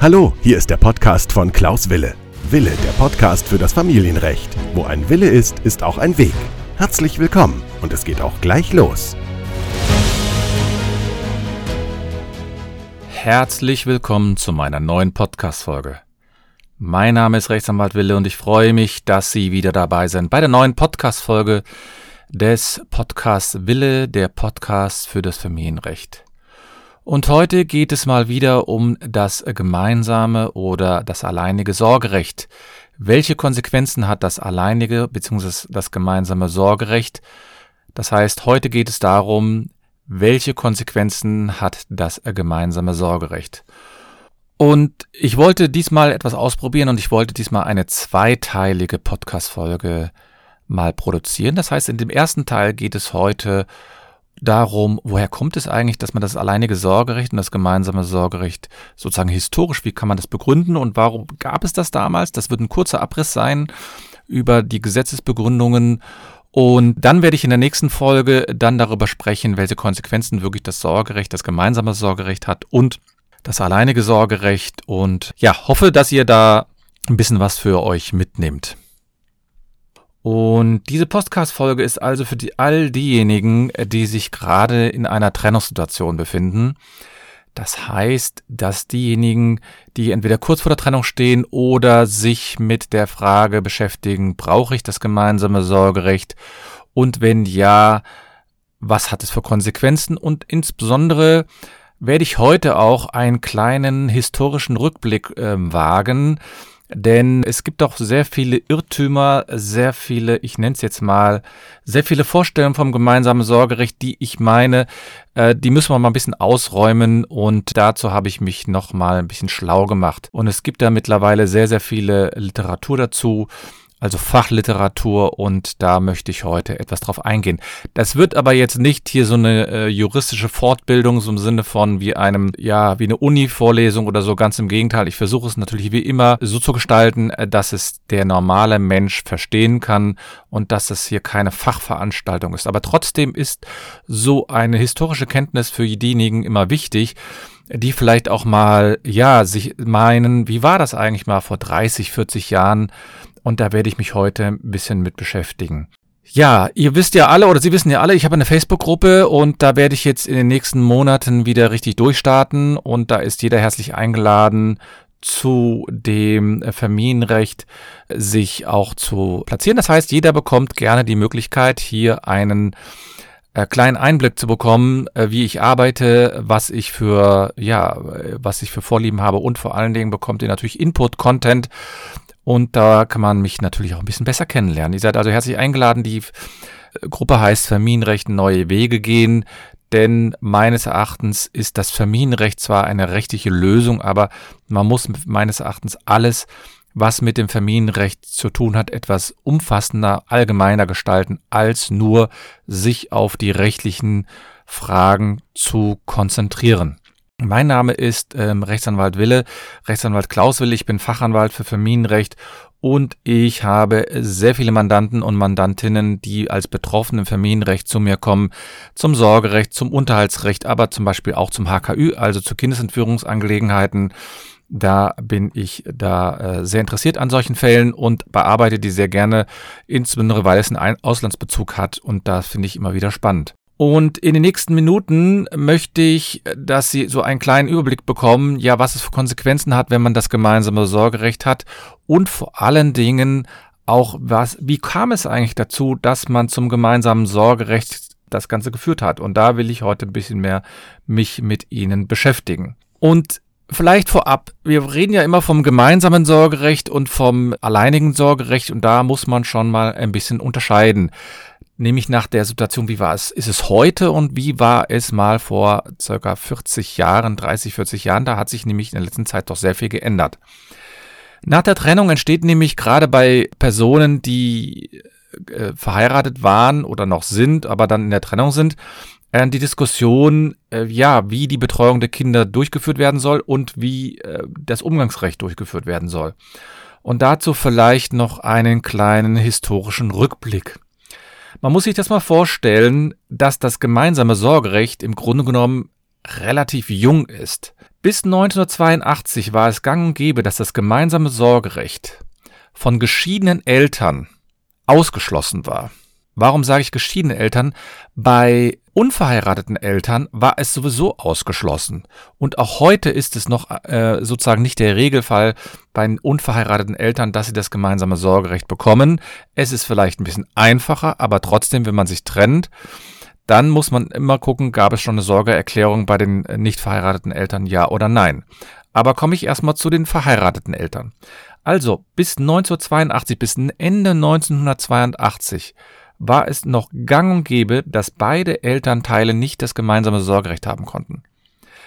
Hallo, hier ist der Podcast von Klaus Wille. Wille, der Podcast für das Familienrecht. Wo ein Wille ist, ist auch ein Weg. Herzlich willkommen und es geht auch gleich los. Herzlich willkommen zu meiner neuen Podcast-Folge. Mein Name ist Rechtsanwalt Wille und ich freue mich, dass Sie wieder dabei sind bei der neuen Podcast-Folge des Podcasts Wille, der Podcast für das Familienrecht. Und heute geht es mal wieder um das gemeinsame oder das alleinige Sorgerecht. Welche Konsequenzen hat das alleinige bzw. das gemeinsame Sorgerecht? Das heißt, heute geht es darum, welche Konsequenzen hat das gemeinsame Sorgerecht? Und ich wollte diesmal etwas ausprobieren und ich wollte diesmal eine zweiteilige Podcast-Folge mal produzieren. Das heißt, in dem ersten Teil geht es heute darum, woher kommt es eigentlich, dass man das alleinige Sorgerecht und das gemeinsame Sorgerecht sozusagen historisch, wie kann man das begründen und warum gab es das damals? Das wird ein kurzer Abriss sein über die Gesetzesbegründungen und dann werde ich in der nächsten Folge dann darüber sprechen, welche Konsequenzen wirklich das Sorgerecht, das gemeinsame Sorgerecht hat und das alleinige Sorgerecht und ja, hoffe, dass ihr da ein bisschen was für euch mitnehmt. Und diese Podcast-Folge ist also für die, all diejenigen, die sich gerade in einer Trennungssituation befinden. Das heißt, dass diejenigen, die entweder kurz vor der Trennung stehen oder sich mit der Frage beschäftigen, brauche ich das gemeinsame Sorgerecht? Und wenn ja, was hat es für Konsequenzen? Und insbesondere werde ich heute auch einen kleinen historischen Rückblick äh, wagen, denn es gibt auch sehr viele Irrtümer, sehr viele, ich nenne es jetzt mal, sehr viele Vorstellungen vom gemeinsamen Sorgerecht, die ich meine, äh, die müssen wir mal ein bisschen ausräumen und dazu habe ich mich noch mal ein bisschen schlau gemacht. Und es gibt da mittlerweile sehr, sehr viele Literatur dazu also Fachliteratur und da möchte ich heute etwas drauf eingehen. Das wird aber jetzt nicht hier so eine äh, juristische Fortbildung so im Sinne von wie einem, ja, wie eine Uni-Vorlesung oder so, ganz im Gegenteil. Ich versuche es natürlich wie immer so zu gestalten, äh, dass es der normale Mensch verstehen kann und dass es hier keine Fachveranstaltung ist. Aber trotzdem ist so eine historische Kenntnis für diejenigen immer wichtig, die vielleicht auch mal, ja, sich meinen, wie war das eigentlich mal vor 30, 40 Jahren? Und da werde ich mich heute ein bisschen mit beschäftigen. Ja, ihr wisst ja alle oder Sie wissen ja alle, ich habe eine Facebook-Gruppe und da werde ich jetzt in den nächsten Monaten wieder richtig durchstarten und da ist jeder herzlich eingeladen, zu dem Familienrecht sich auch zu platzieren. Das heißt, jeder bekommt gerne die Möglichkeit, hier einen äh, kleinen Einblick zu bekommen, äh, wie ich arbeite, was ich für, ja, was ich für Vorlieben habe und vor allen Dingen bekommt ihr natürlich Input-Content und da kann man mich natürlich auch ein bisschen besser kennenlernen. Ihr seid also herzlich eingeladen. Die äh, Gruppe heißt Familienrecht neue Wege gehen. Denn meines Erachtens ist das Familienrecht zwar eine rechtliche Lösung, aber man muss meines Erachtens alles, was mit dem Familienrecht zu tun hat, etwas umfassender, allgemeiner gestalten, als nur sich auf die rechtlichen Fragen zu konzentrieren. Mein Name ist ähm, Rechtsanwalt Wille, Rechtsanwalt Klaus Wille. Ich bin Fachanwalt für Familienrecht und ich habe sehr viele Mandanten und Mandantinnen, die als Betroffene im Familienrecht zu mir kommen, zum Sorgerecht, zum Unterhaltsrecht, aber zum Beispiel auch zum HKÜ, also zu Kindesentführungsangelegenheiten. Da bin ich da äh, sehr interessiert an solchen Fällen und bearbeite die sehr gerne, insbesondere weil es einen Auslandsbezug hat und das finde ich immer wieder spannend. Und in den nächsten Minuten möchte ich, dass Sie so einen kleinen Überblick bekommen, ja, was es für Konsequenzen hat, wenn man das gemeinsame Sorgerecht hat und vor allen Dingen auch was, wie kam es eigentlich dazu, dass man zum gemeinsamen Sorgerecht das Ganze geführt hat? Und da will ich heute ein bisschen mehr mich mit Ihnen beschäftigen. Und Vielleicht vorab, wir reden ja immer vom gemeinsamen Sorgerecht und vom alleinigen Sorgerecht und da muss man schon mal ein bisschen unterscheiden nämlich nach der Situation, wie war es, ist es heute und wie war es mal vor circa 40 Jahren, 30, 40 Jahren, da hat sich nämlich in der letzten Zeit doch sehr viel geändert. Nach der Trennung entsteht nämlich gerade bei Personen, die äh, verheiratet waren oder noch sind, aber dann in der Trennung sind, äh, die Diskussion, äh, ja, wie die Betreuung der Kinder durchgeführt werden soll und wie äh, das Umgangsrecht durchgeführt werden soll. Und dazu vielleicht noch einen kleinen historischen Rückblick. Man muss sich das mal vorstellen, dass das gemeinsame Sorgerecht im Grunde genommen relativ jung ist. Bis 1982 war es gang und gäbe, dass das gemeinsame Sorgerecht von geschiedenen Eltern ausgeschlossen war. Warum sage ich geschiedene Eltern? Bei unverheirateten Eltern war es sowieso ausgeschlossen. Und auch heute ist es noch äh, sozusagen nicht der Regelfall bei unverheirateten Eltern, dass sie das gemeinsame Sorgerecht bekommen. Es ist vielleicht ein bisschen einfacher, aber trotzdem, wenn man sich trennt, dann muss man immer gucken, gab es schon eine Sorgeerklärung bei den nicht verheirateten Eltern, ja oder nein. Aber komme ich erstmal zu den verheirateten Eltern. Also bis 1982, bis Ende 1982 war es noch gang und gäbe, dass beide Elternteile nicht das gemeinsame Sorgerecht haben konnten.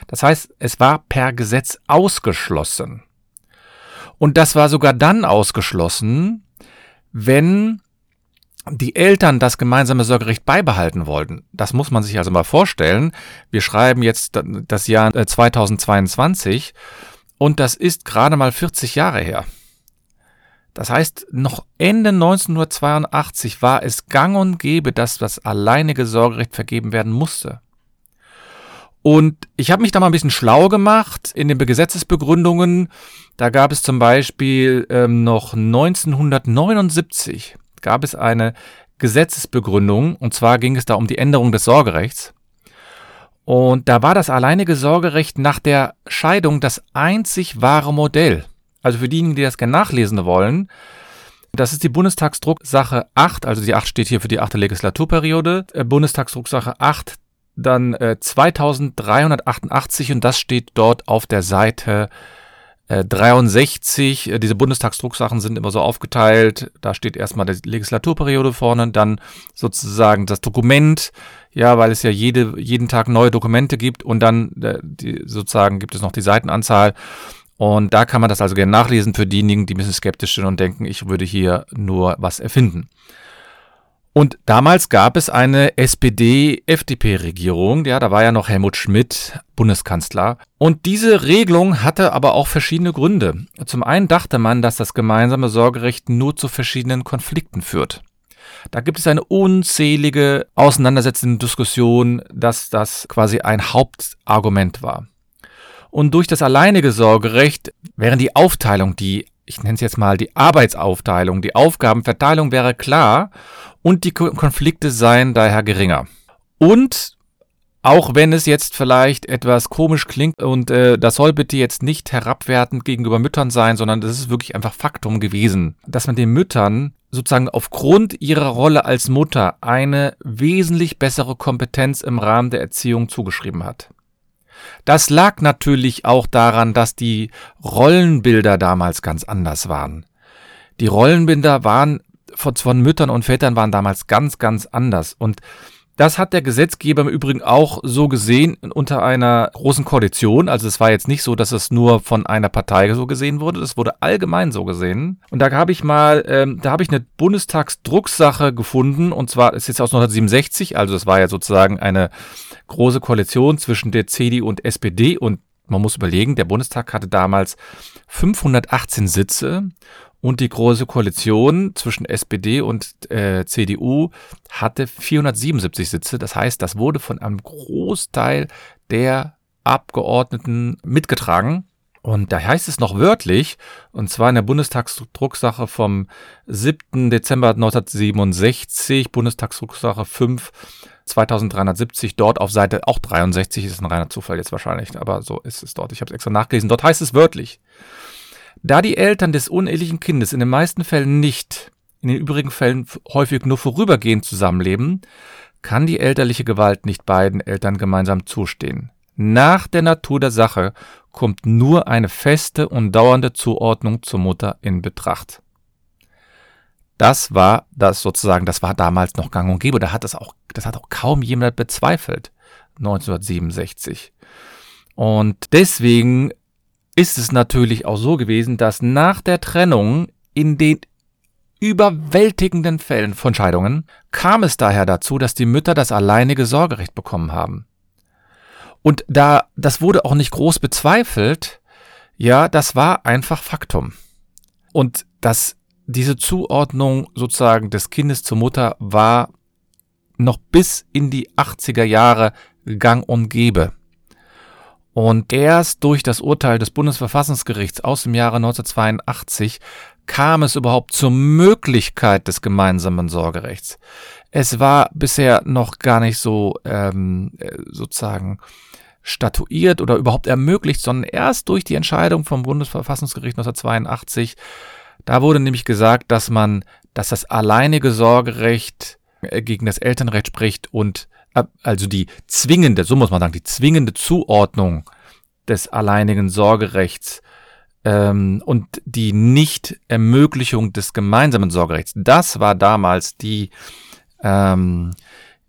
Das heißt, es war per Gesetz ausgeschlossen. Und das war sogar dann ausgeschlossen, wenn die Eltern das gemeinsame Sorgerecht beibehalten wollten. Das muss man sich also mal vorstellen. Wir schreiben jetzt das Jahr 2022 äh, und das ist gerade mal 40 Jahre her. Das heißt, noch Ende 1982 war es gang und gäbe, dass das alleinige Sorgerecht vergeben werden musste. Und ich habe mich da mal ein bisschen schlau gemacht in den Gesetzesbegründungen. Da gab es zum Beispiel ähm, noch 1979 gab es eine Gesetzesbegründung und zwar ging es da um die Änderung des Sorgerechts. Und da war das alleinige Sorgerecht nach der Scheidung das einzig wahre Modell. Also für diejenigen, die das gerne nachlesen wollen, das ist die Bundestagsdrucksache 8, also die 8 steht hier für die 8. Legislaturperiode, äh, Bundestagsdrucksache 8, dann äh, 2388 und das steht dort auf der Seite äh, 63. Äh, diese Bundestagsdrucksachen sind immer so aufgeteilt. Da steht erstmal die Legislaturperiode vorne, dann sozusagen das Dokument, ja, weil es ja jede, jeden Tag neue Dokumente gibt und dann äh, die, sozusagen gibt es noch die Seitenanzahl und da kann man das also gerne nachlesen für diejenigen, die ein bisschen skeptisch sind und denken, ich würde hier nur was erfinden. Und damals gab es eine SPD-FDP-Regierung, ja, da war ja noch Helmut Schmidt Bundeskanzler. Und diese Regelung hatte aber auch verschiedene Gründe. Zum einen dachte man, dass das gemeinsame Sorgerecht nur zu verschiedenen Konflikten führt. Da gibt es eine unzählige auseinandersetzende Diskussion, dass das quasi ein Hauptargument war. Und durch das alleinige Sorgerecht wäre die Aufteilung, die, ich nenne es jetzt mal die Arbeitsaufteilung, die Aufgabenverteilung wäre klar und die Konflikte seien daher geringer. Und auch wenn es jetzt vielleicht etwas komisch klingt und äh, das soll bitte jetzt nicht herabwertend gegenüber Müttern sein, sondern das ist wirklich einfach Faktum gewesen, dass man den Müttern sozusagen aufgrund ihrer Rolle als Mutter eine wesentlich bessere Kompetenz im Rahmen der Erziehung zugeschrieben hat. Das lag natürlich auch daran, dass die Rollenbilder damals ganz anders waren. Die Rollenbilder waren von, von Müttern und Vätern waren damals ganz, ganz anders. Und das hat der Gesetzgeber im Übrigen auch so gesehen unter einer großen Koalition. Also es war jetzt nicht so, dass es nur von einer Partei so gesehen wurde. Es wurde allgemein so gesehen. Und da habe ich mal, ähm, da habe ich eine Bundestagsdrucksache gefunden. Und zwar ist jetzt aus 1967. Also es war ja sozusagen eine große Koalition zwischen der CDU und SPD. Und man muss überlegen, der Bundestag hatte damals 518 Sitze und die Große Koalition zwischen SPD und äh, CDU hatte 477 Sitze. Das heißt, das wurde von einem Großteil der Abgeordneten mitgetragen. Und da heißt es noch wörtlich, und zwar in der Bundestagsdrucksache vom 7. Dezember 1967, Bundestagsdrucksache 5, 2370, dort auf Seite auch 63, ist ein reiner Zufall jetzt wahrscheinlich, aber so ist es dort. Ich habe es extra nachgelesen. Dort heißt es wörtlich. Da die Eltern des unehelichen Kindes in den meisten Fällen nicht, in den übrigen Fällen häufig nur vorübergehend zusammenleben, kann die elterliche Gewalt nicht beiden Eltern gemeinsam zustehen. Nach der Natur der Sache kommt nur eine feste und dauernde Zuordnung zur Mutter in Betracht. Das war das sozusagen, das war damals noch gang und gäbe. Da hat das auch, das hat auch kaum jemand bezweifelt. 1967. Und deswegen ist es natürlich auch so gewesen, dass nach der Trennung in den überwältigenden Fällen von Scheidungen kam es daher dazu, dass die Mütter das alleinige Sorgerecht bekommen haben. Und da, das wurde auch nicht groß bezweifelt, ja, das war einfach Faktum. Und dass diese Zuordnung sozusagen des Kindes zur Mutter war noch bis in die 80er Jahre gang und gäbe. Und erst durch das Urteil des Bundesverfassungsgerichts aus dem Jahre 1982 kam es überhaupt zur Möglichkeit des gemeinsamen Sorgerechts. Es war bisher noch gar nicht so ähm, äh, sozusagen statuiert oder überhaupt ermöglicht, sondern erst durch die Entscheidung vom Bundesverfassungsgericht 1982. Da wurde nämlich gesagt, dass man, dass das alleinige Sorgerecht äh, gegen das Elternrecht spricht und äh, also die zwingende, so muss man sagen, die zwingende Zuordnung des alleinigen Sorgerechts ähm, und die Nicht-Ermöglichung des gemeinsamen Sorgerechts. Das war damals die ähm,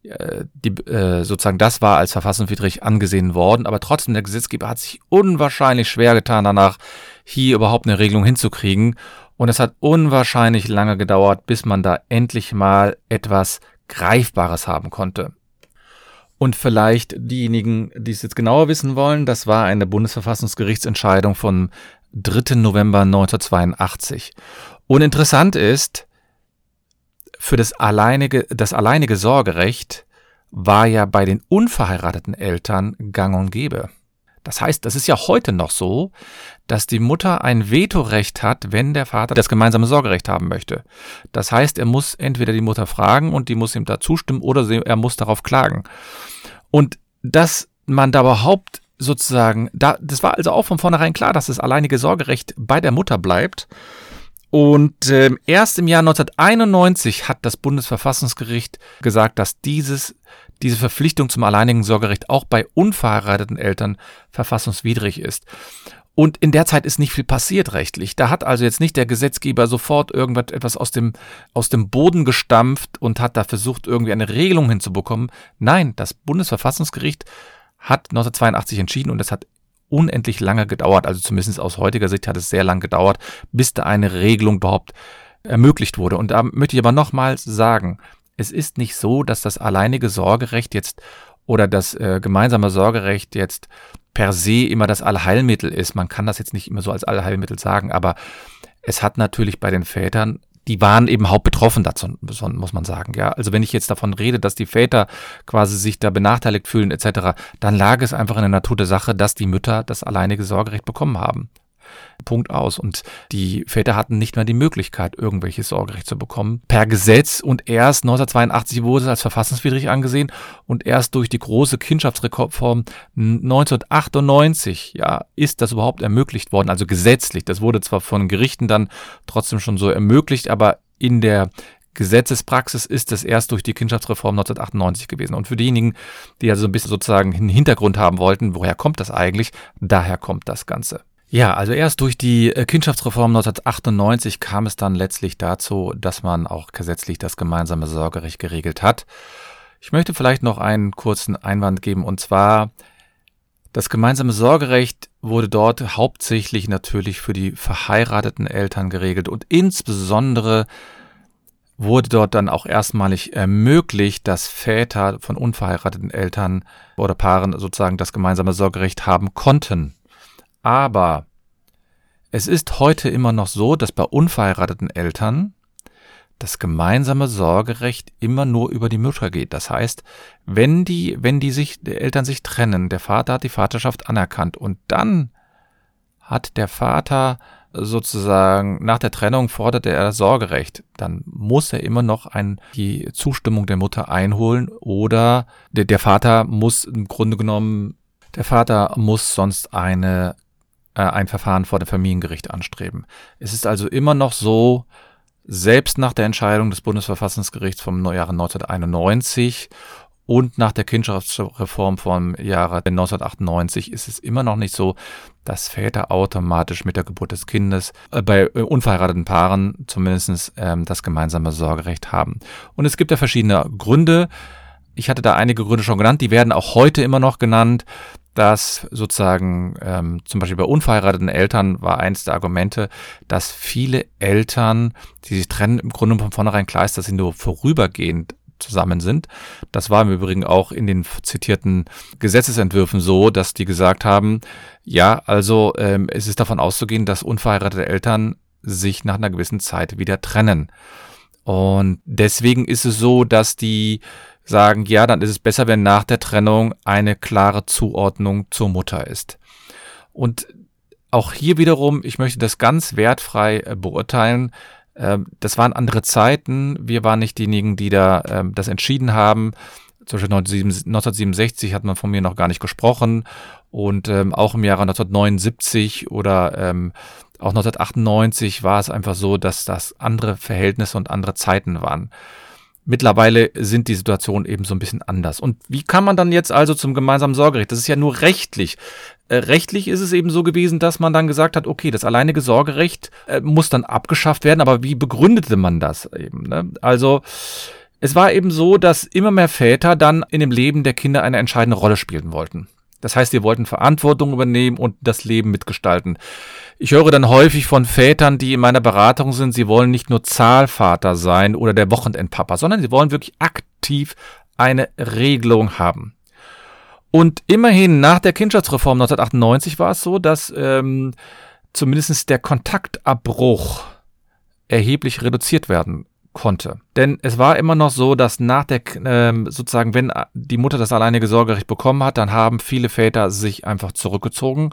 äh, die, äh, sozusagen das war als verfassungswidrig angesehen worden, aber trotzdem der Gesetzgeber hat sich unwahrscheinlich schwer getan danach, hier überhaupt eine Regelung hinzukriegen. Und es hat unwahrscheinlich lange gedauert, bis man da endlich mal etwas Greifbares haben konnte. Und vielleicht diejenigen, die es jetzt genauer wissen wollen, das war eine Bundesverfassungsgerichtsentscheidung vom 3. November 1982. Und interessant ist, für das alleinige, das alleinige Sorgerecht war ja bei den unverheirateten Eltern gang und gäbe. Das heißt, das ist ja heute noch so, dass die Mutter ein Vetorecht hat, wenn der Vater das gemeinsame Sorgerecht haben möchte. Das heißt, er muss entweder die Mutter fragen und die muss ihm da zustimmen oder er muss darauf klagen. Und dass man da überhaupt sozusagen, da, das war also auch von vornherein klar, dass das alleinige Sorgerecht bei der Mutter bleibt. Und äh, erst im Jahr 1991 hat das Bundesverfassungsgericht gesagt, dass dieses, diese Verpflichtung zum alleinigen Sorgerecht auch bei unverheirateten Eltern verfassungswidrig ist. Und in der Zeit ist nicht viel passiert rechtlich. Da hat also jetzt nicht der Gesetzgeber sofort irgendwas etwas aus dem, aus dem Boden gestampft und hat da versucht, irgendwie eine Regelung hinzubekommen. Nein, das Bundesverfassungsgericht hat 1982 entschieden und es hat unendlich lange gedauert, also zumindest aus heutiger Sicht hat es sehr lang gedauert, bis da eine Regelung überhaupt ermöglicht wurde. Und da möchte ich aber nochmals sagen, es ist nicht so, dass das alleinige Sorgerecht jetzt oder das äh, gemeinsame Sorgerecht jetzt per se immer das Allheilmittel ist. Man kann das jetzt nicht immer so als Allheilmittel sagen, aber es hat natürlich bei den Vätern die waren eben hauptbetroffen dazu, muss man sagen. Ja, also wenn ich jetzt davon rede, dass die Väter quasi sich da benachteiligt fühlen etc., dann lag es einfach in der Natur der Sache, dass die Mütter das alleinige Sorgerecht bekommen haben. Punkt aus. Und die Väter hatten nicht mehr die Möglichkeit, irgendwelches Sorgerecht zu bekommen. Per Gesetz und erst 1982 wurde es als verfassungswidrig angesehen und erst durch die große Kindschaftsreform 1998, ja, ist das überhaupt ermöglicht worden, also gesetzlich. Das wurde zwar von Gerichten dann trotzdem schon so ermöglicht, aber in der Gesetzespraxis ist es erst durch die Kindschaftsreform 1998 gewesen. Und für diejenigen, die also ein bisschen sozusagen einen Hintergrund haben wollten, woher kommt das eigentlich? Daher kommt das Ganze. Ja, also erst durch die äh, Kindschaftsreform 1998 kam es dann letztlich dazu, dass man auch gesetzlich das gemeinsame Sorgerecht geregelt hat. Ich möchte vielleicht noch einen kurzen Einwand geben und zwar das gemeinsame Sorgerecht wurde dort hauptsächlich natürlich für die verheirateten Eltern geregelt und insbesondere wurde dort dann auch erstmalig ermöglicht, dass Väter von unverheirateten Eltern oder Paaren sozusagen das gemeinsame Sorgerecht haben konnten. Aber es ist heute immer noch so, dass bei unverheirateten Eltern das gemeinsame Sorgerecht immer nur über die Mutter geht. Das heißt, wenn die, wenn die sich, die Eltern sich trennen, der Vater hat die Vaterschaft anerkannt und dann hat der Vater sozusagen nach der Trennung fordert er Sorgerecht, dann muss er immer noch ein, die Zustimmung der Mutter einholen oder der, der Vater muss im Grunde genommen, der Vater muss sonst eine äh, ein Verfahren vor dem Familiengericht anstreben. Es ist also immer noch so, selbst nach der Entscheidung des Bundesverfassungsgerichts vom Jahre 1991 und nach der Kindschaftsreform vom Jahre 1998 ist es immer noch nicht so, dass Väter automatisch mit der Geburt des Kindes äh, bei äh, unverheirateten Paaren zumindest ähm, das gemeinsame Sorgerecht haben. Und es gibt ja verschiedene Gründe. Ich hatte da einige Gründe schon genannt, die werden auch heute immer noch genannt dass sozusagen ähm, zum Beispiel bei unverheirateten Eltern war eins der Argumente, dass viele Eltern, die sich trennen, im Grunde von vornherein klar ist, dass sie nur vorübergehend zusammen sind. Das war im Übrigen auch in den zitierten Gesetzesentwürfen so, dass die gesagt haben, ja, also ähm, es ist davon auszugehen, dass unverheiratete Eltern sich nach einer gewissen Zeit wieder trennen. Und deswegen ist es so, dass die sagen, ja, dann ist es besser, wenn nach der Trennung eine klare Zuordnung zur Mutter ist. Und auch hier wiederum, ich möchte das ganz wertfrei äh, beurteilen. Ähm, das waren andere Zeiten. Wir waren nicht diejenigen, die da ähm, das entschieden haben. Zum Beispiel 1967 hat man von mir noch gar nicht gesprochen. Und ähm, auch im Jahre 1979 oder auch 1998 war es einfach so, dass das andere Verhältnisse und andere Zeiten waren. Mittlerweile sind die Situationen eben so ein bisschen anders. Und wie kann man dann jetzt also zum gemeinsamen Sorgerecht? Das ist ja nur rechtlich. Äh, rechtlich ist es eben so gewesen, dass man dann gesagt hat, okay, das alleinige Sorgerecht äh, muss dann abgeschafft werden, aber wie begründete man das eben? Ne? Also es war eben so, dass immer mehr Väter dann in dem Leben der Kinder eine entscheidende Rolle spielen wollten. Das heißt, sie wollten Verantwortung übernehmen und das Leben mitgestalten. Ich höre dann häufig von Vätern, die in meiner Beratung sind, sie wollen nicht nur Zahlvater sein oder der Wochenendpapa, sondern sie wollen wirklich aktiv eine Regelung haben. Und immerhin nach der Kindschaftsreform 1998 war es so, dass ähm, zumindest der Kontaktabbruch erheblich reduziert werden konnte. Denn es war immer noch so, dass nach der, ähm, sozusagen, wenn die Mutter das alleinige Sorgerecht bekommen hat, dann haben viele Väter sich einfach zurückgezogen,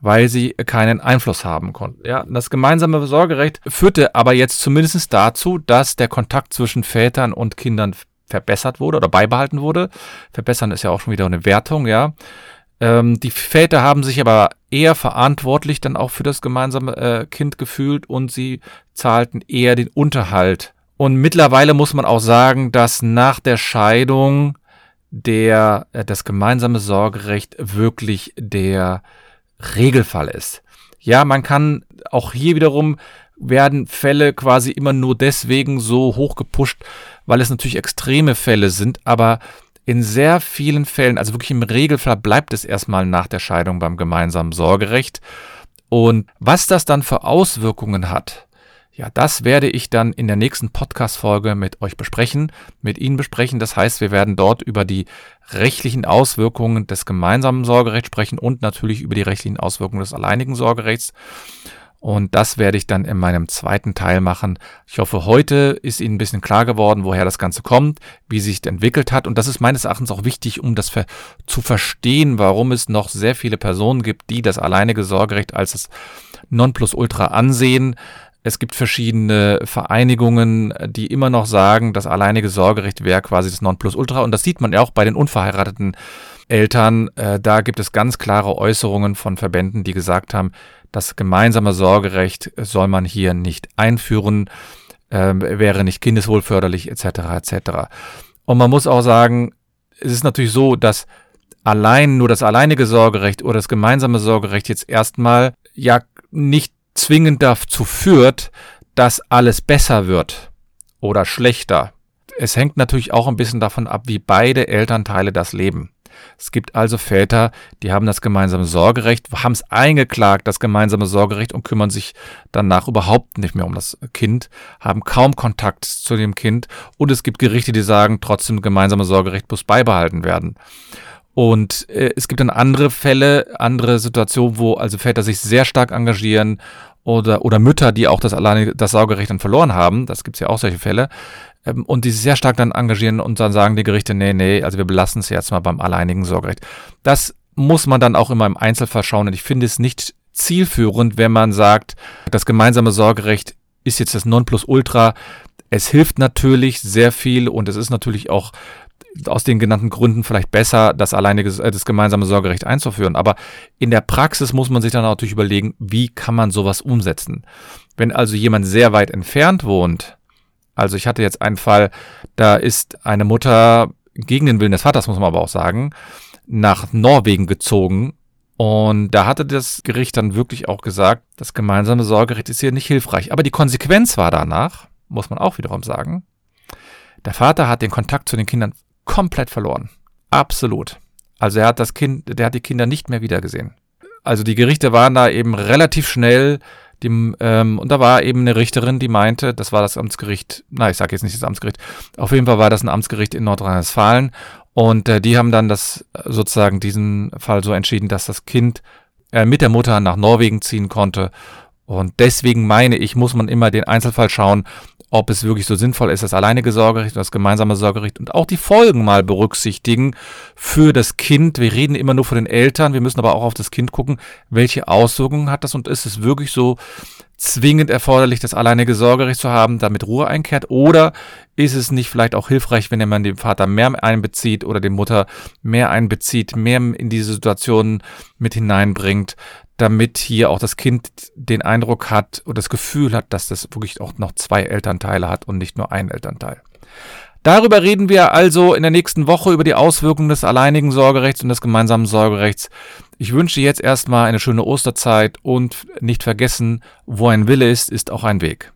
weil sie keinen Einfluss haben konnten. Ja, das gemeinsame Sorgerecht führte aber jetzt zumindest dazu, dass der Kontakt zwischen Vätern und Kindern verbessert wurde oder beibehalten wurde. Verbessern ist ja auch schon wieder eine Wertung, ja. Ähm, die Väter haben sich aber eher verantwortlich dann auch für das gemeinsame äh, Kind gefühlt und sie zahlten eher den Unterhalt und mittlerweile muss man auch sagen, dass nach der Scheidung der, äh, das gemeinsame Sorgerecht wirklich der Regelfall ist. Ja, man kann auch hier wiederum werden Fälle quasi immer nur deswegen so hoch gepusht, weil es natürlich extreme Fälle sind, aber in sehr vielen Fällen, also wirklich im Regelfall bleibt es erstmal nach der Scheidung beim gemeinsamen Sorgerecht. Und was das dann für Auswirkungen hat, ja, das werde ich dann in der nächsten Podcast-Folge mit euch besprechen, mit Ihnen besprechen. Das heißt, wir werden dort über die rechtlichen Auswirkungen des gemeinsamen Sorgerechts sprechen und natürlich über die rechtlichen Auswirkungen des alleinigen Sorgerechts. Und das werde ich dann in meinem zweiten Teil machen. Ich hoffe, heute ist Ihnen ein bisschen klar geworden, woher das Ganze kommt, wie sich entwickelt hat. Und das ist meines Erachtens auch wichtig, um das zu verstehen, warum es noch sehr viele Personen gibt, die das alleinige Sorgerecht als das Nonplusultra ansehen. Es gibt verschiedene Vereinigungen, die immer noch sagen, das alleinige Sorgerecht wäre quasi das Nonplusultra. Und das sieht man ja auch bei den unverheirateten Eltern. Äh, da gibt es ganz klare Äußerungen von Verbänden, die gesagt haben, das gemeinsame Sorgerecht soll man hier nicht einführen, äh, wäre nicht kindeswohlförderlich etc. etc. Und man muss auch sagen, es ist natürlich so, dass allein nur das alleinige Sorgerecht oder das gemeinsame Sorgerecht jetzt erstmal ja nicht zwingend dazu führt, dass alles besser wird oder schlechter. Es hängt natürlich auch ein bisschen davon ab, wie beide Elternteile das leben. Es gibt also Väter, die haben das gemeinsame Sorgerecht, haben es eingeklagt, das gemeinsame Sorgerecht und kümmern sich danach überhaupt nicht mehr um das Kind, haben kaum Kontakt zu dem Kind und es gibt Gerichte, die sagen, trotzdem gemeinsame Sorgerecht muss beibehalten werden. Und äh, es gibt dann andere Fälle, andere Situationen, wo also Väter sich sehr stark engagieren oder, oder Mütter, die auch das alleine das Saugerecht dann verloren haben. Das gibt's ja auch solche Fälle. Ähm, und die sich sehr stark dann engagieren und dann sagen die Gerichte, nee, nee, also wir belassen es jetzt mal beim alleinigen Sorgerecht. Das muss man dann auch immer im Einzelfall schauen. Und ich finde es nicht zielführend, wenn man sagt, das gemeinsame Sorgerecht ist jetzt das Nonplusultra. Es hilft natürlich sehr viel und es ist natürlich auch aus den genannten Gründen vielleicht besser, das alleinige, äh, das gemeinsame Sorgerecht einzuführen. Aber in der Praxis muss man sich dann natürlich überlegen, wie kann man sowas umsetzen. Wenn also jemand sehr weit entfernt wohnt, also ich hatte jetzt einen Fall, da ist eine Mutter gegen den Willen des Vaters, muss man aber auch sagen, nach Norwegen gezogen. Und da hatte das Gericht dann wirklich auch gesagt, das gemeinsame Sorgerecht ist hier nicht hilfreich. Aber die Konsequenz war danach, muss man auch wiederum sagen, der Vater hat den Kontakt zu den Kindern komplett verloren. Absolut. Also er hat das Kind, der hat die Kinder nicht mehr wiedergesehen. Also die Gerichte waren da eben relativ schnell. Die, ähm, und da war eben eine Richterin, die meinte, das war das Amtsgericht, na, ich sage jetzt nicht das Amtsgericht, auf jeden Fall war das ein Amtsgericht in Nordrhein-Westfalen. Und äh, die haben dann das sozusagen diesen Fall so entschieden, dass das Kind äh, mit der Mutter nach Norwegen ziehen konnte Und deswegen meine ich, muss man immer den Einzelfall schauen, ob es wirklich so sinnvoll ist, das alleinige Sorgerecht und das gemeinsame Sorgerecht und auch die Folgen mal berücksichtigen für das Kind. Wir reden immer nur von den Eltern, wir müssen aber auch auf das Kind gucken, welche Auswirkungen hat das und ist es wirklich so zwingend erforderlich, das alleinige Sorgerecht zu haben, damit Ruhe einkehrt? Oder ist es nicht vielleicht auch hilfreich, wenn man den Vater mehr einbezieht oder die Mutter mehr einbezieht, mehr in diese Situation mit hineinbringt, damit hier auch das Kind den Eindruck hat oder das Gefühl hat, dass das wirklich auch noch zwei Elternteile hat und nicht nur ein Elternteil. Darüber reden wir also in der nächsten Woche über die Auswirkungen des alleinigen Sorgerechts und des gemeinsamen Sorgerechts. Ich wünsche jetzt erstmal eine schöne Osterzeit und nicht vergessen, wo ein Wille ist, ist auch ein Weg.